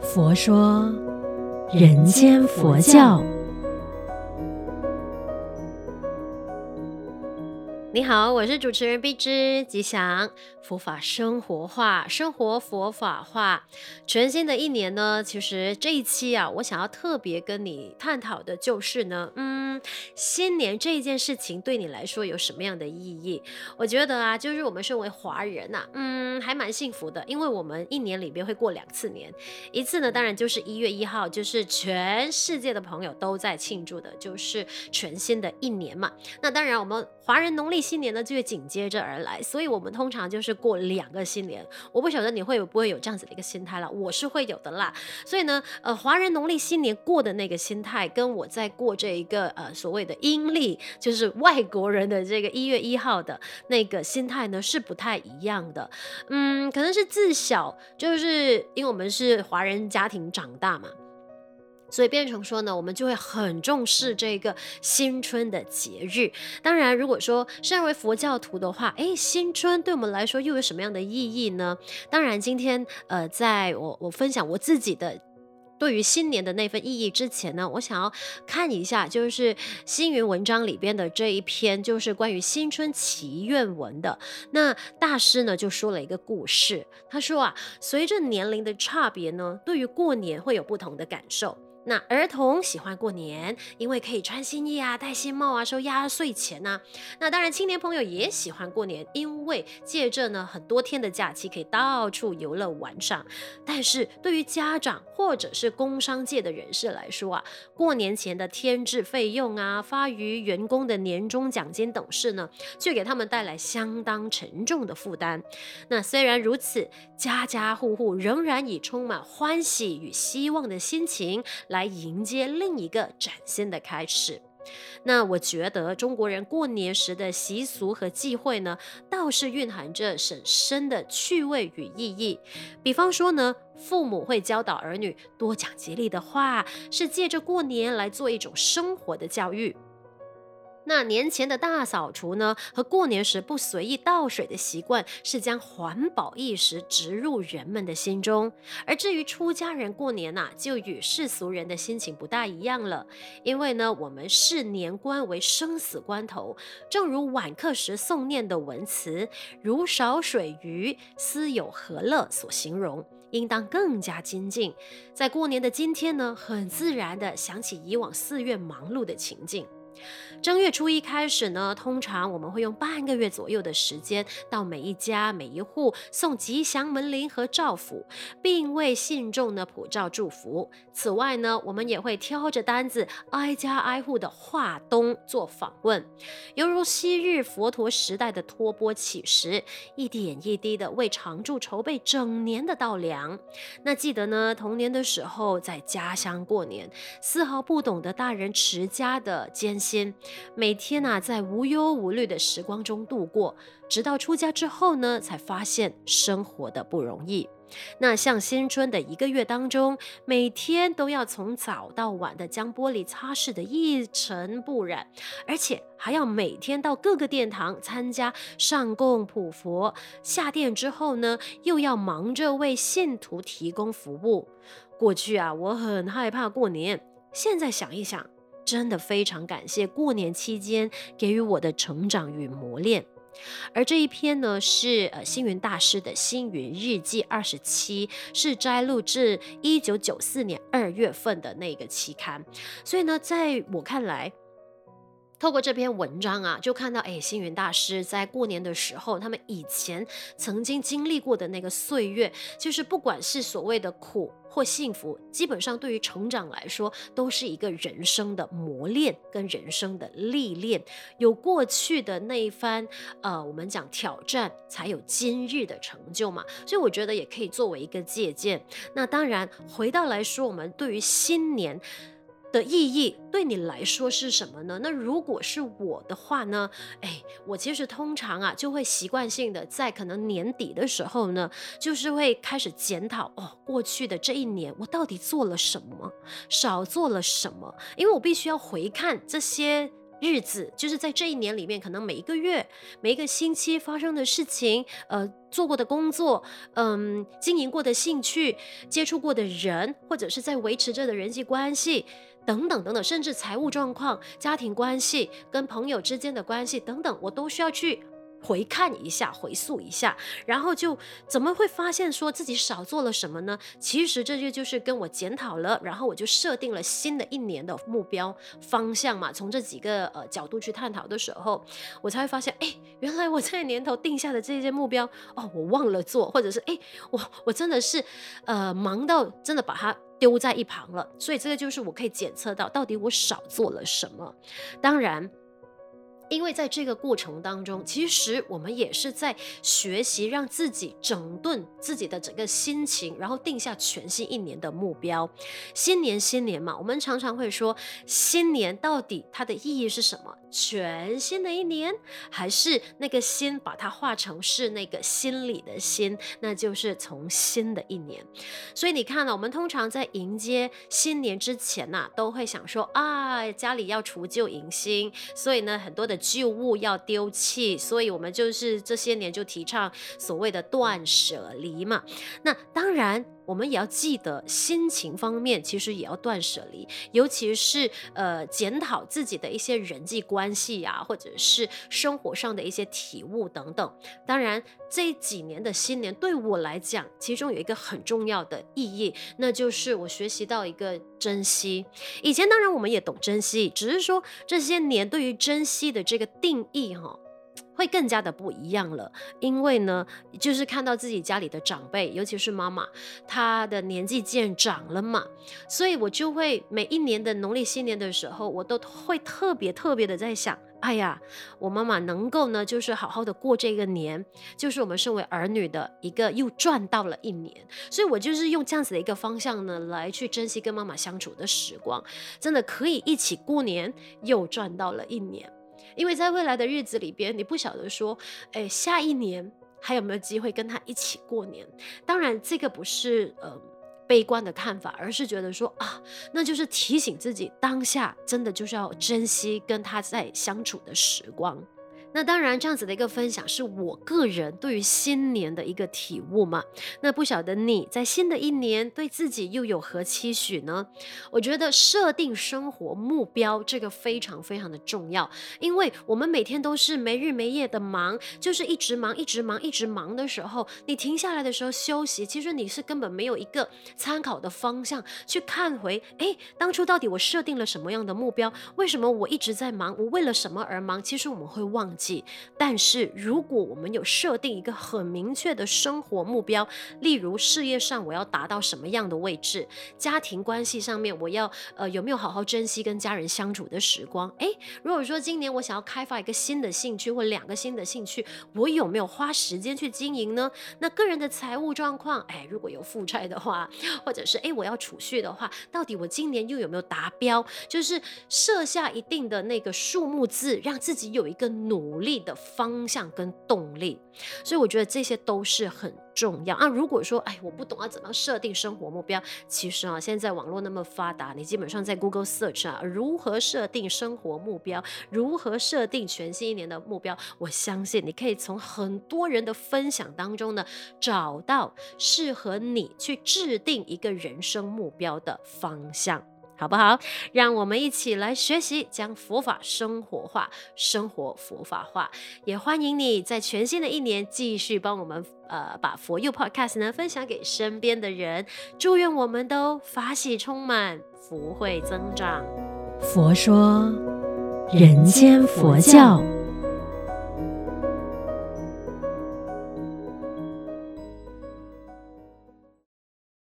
佛说人间佛教。你好，我是主持人碧枝吉祥。佛法生活化，生活佛法化。全新的一年呢，其实这一期啊，我想要特别跟你探讨的就是呢，嗯，新年这一件事情对你来说有什么样的意义？我觉得啊，就是我们身为华人呐、啊，嗯，还蛮幸福的，因为我们一年里边会过两次年，一次呢，当然就是一月一号，就是全世界的朋友都在庆祝的，就是全新的一年嘛。那当然，我们华人农历新年呢，就会紧接着而来，所以我们通常就是过两个新年。我不晓得你会不会有这样子的一个心态了，我是会有的啦。所以呢，呃，华人农历新年过的那个心态，跟我在过这一个呃所谓的阴历，就是外国人的这个一月一号的那个心态呢，是不太一样的。嗯，可能是自小就是因为我们是华人家庭长大嘛。所以变成说呢，我们就会很重视这个新春的节日。当然，如果说身为佛教徒的话，诶，新春对我们来说又有什么样的意义呢？当然，今天呃，在我我分享我自己的对于新年的那份意义之前呢，我想要看一下，就是星云文章里边的这一篇，就是关于新春祈愿文的。那大师呢就说了一个故事，他说啊，随着年龄的差别呢，对于过年会有不同的感受。那儿童喜欢过年，因为可以穿新衣啊、戴新帽啊、收压岁钱呐。那当然，青年朋友也喜欢过年，因为借着呢很多天的假期，可以到处游乐玩耍。但是对于家长或者是工商界的人士来说啊，过年前的添置费用啊、发于员工的年终奖金等事呢，却给他们带来相当沉重的负担。那虽然如此，家家户户仍然以充满欢喜与希望的心情。来来迎接另一个崭新的开始。那我觉得中国人过年时的习俗和忌讳呢，倒是蕴含着深深的趣味与意义。比方说呢，父母会教导儿女多讲吉利的话，是借着过年来做一种生活的教育。那年前的大扫除呢，和过年时不随意倒水的习惯，是将环保意识植入人们的心中。而至于出家人过年呐、啊，就与世俗人的心情不大一样了。因为呢，我们视年关为生死关头，正如晚课时诵念的文词“如少水鱼，斯有何乐”所形容，应当更加精进。在过年的今天呢，很自然地想起以往寺院忙碌的情景。正月初一开始呢，通常我们会用半个月左右的时间，到每一家每一户送吉祥门铃和照符，并为信众呢普照祝福。此外呢，我们也会挑着担子，挨家挨户的化东做访问，犹如昔日佛陀时代的托钵乞食，一点一滴的为常住筹备整年的稻粮。那记得呢，童年的时候在家乡过年，丝毫不懂得大人持家的艰辛。每天呐、啊，在无忧无虑的时光中度过，直到出家之后呢，才发现生活的不容易。那像新春的一个月当中，每天都要从早到晚的将玻璃擦拭得一尘不染，而且还要每天到各个殿堂参加上供普佛，下殿之后呢，又要忙着为信徒提供服务。过去啊，我很害怕过年，现在想一想。真的非常感谢过年期间给予我的成长与磨练，而这一篇呢是呃星云大师的星云日记二十七，是摘录自一九九四年二月份的那个期刊，所以呢，在我看来。透过这篇文章啊，就看到哎，星云大师在过年的时候，他们以前曾经经历过的那个岁月，就是不管是所谓的苦或幸福，基本上对于成长来说，都是一个人生的磨练跟人生的历练。有过去的那一番呃，我们讲挑战，才有今日的成就嘛。所以我觉得也可以作为一个借鉴。那当然，回到来说，我们对于新年。的意义对你来说是什么呢？那如果是我的话呢？哎，我其实通常啊就会习惯性的在可能年底的时候呢，就是会开始检讨哦，过去的这一年我到底做了什么，少做了什么？因为我必须要回看这些日子，就是在这一年里面，可能每一个月、每一个星期发生的事情，呃，做过的工作，嗯，经营过的兴趣，接触过的人，或者是在维持着的人际关系，等等等等，甚至财务状况、家庭关系、跟朋友之间的关系等等，我都需要去。回看一下，回溯一下，然后就怎么会发现说自己少做了什么呢？其实这就就是跟我检讨了，然后我就设定了新的一年的目标方向嘛。从这几个呃角度去探讨的时候，我才会发现，哎，原来我在年头定下的这些目标，哦，我忘了做，或者是哎，我我真的是呃忙到真的把它丢在一旁了。所以这个就是我可以检测到到底我少做了什么。当然。因为在这个过程当中，其实我们也是在学习让自己整顿自己的整个心情，然后定下全新一年的目标。新年新年嘛，我们常常会说，新年到底它的意义是什么？全新的一年，还是那个心把它化成是那个心里的心，那就是从新的一年。所以你看呢，我们通常在迎接新年之前呐、啊，都会想说啊，家里要除旧迎新，所以呢，很多的。旧物要丢弃，所以我们就是这些年就提倡所谓的断舍离嘛。那当然，我们也要记得心情方面，其实也要断舍离，尤其是呃检讨自己的一些人际关系啊，或者是生活上的一些体悟等等。当然，这几年的新年对我来讲，其中有一个很重要的意义，那就是我学习到一个珍惜。以前当然我们也懂珍惜，只是说这些年对于珍惜的这个定义哈。会更加的不一样了，因为呢，就是看到自己家里的长辈，尤其是妈妈，她的年纪渐长了嘛，所以我就会每一年的农历新年的时候，我都会特别特别的在想，哎呀，我妈妈能够呢，就是好好的过这个年，就是我们身为儿女的一个又赚到了一年，所以我就是用这样子的一个方向呢，来去珍惜跟妈妈相处的时光，真的可以一起过年，又赚到了一年。因为在未来的日子里边，你不晓得说，哎，下一年还有没有机会跟他一起过年？当然，这个不是呃悲观的看法，而是觉得说啊，那就是提醒自己，当下真的就是要珍惜跟他在相处的时光。那当然，这样子的一个分享是我个人对于新年的一个体悟嘛。那不晓得你在新的一年对自己又有何期许呢？我觉得设定生活目标这个非常非常的重要，因为我们每天都是没日没夜的忙，就是一直忙，一直忙，一直忙的时候，你停下来的时候休息，其实你是根本没有一个参考的方向去看回，哎，当初到底我设定了什么样的目标？为什么我一直在忙？我为了什么而忙？其实我们会忘但是，如果我们有设定一个很明确的生活目标，例如事业上我要达到什么样的位置，家庭关系上面我要呃有没有好好珍惜跟家人相处的时光？诶，如果说今年我想要开发一个新的兴趣或两个新的兴趣，我有没有花时间去经营呢？那个人的财务状况，诶，如果有负债的话，或者是诶我要储蓄的话，到底我今年又有没有达标？就是设下一定的那个数目字，让自己有一个努。努力的方向跟动力，所以我觉得这些都是很重要啊。如果说哎，我不懂要怎么设定生活目标，其实啊，现在网络那么发达，你基本上在 Google search 啊，如何设定生活目标，如何设定全新一年的目标，我相信你可以从很多人的分享当中呢，找到适合你去制定一个人生目标的方向。好不好？让我们一起来学习，将佛法生活化，生活佛法化。也欢迎你在全新的一年继续帮我们呃把佛佑 Podcast 呢分享给身边的人。祝愿我们都法喜充满，福慧增长。佛说人间佛教。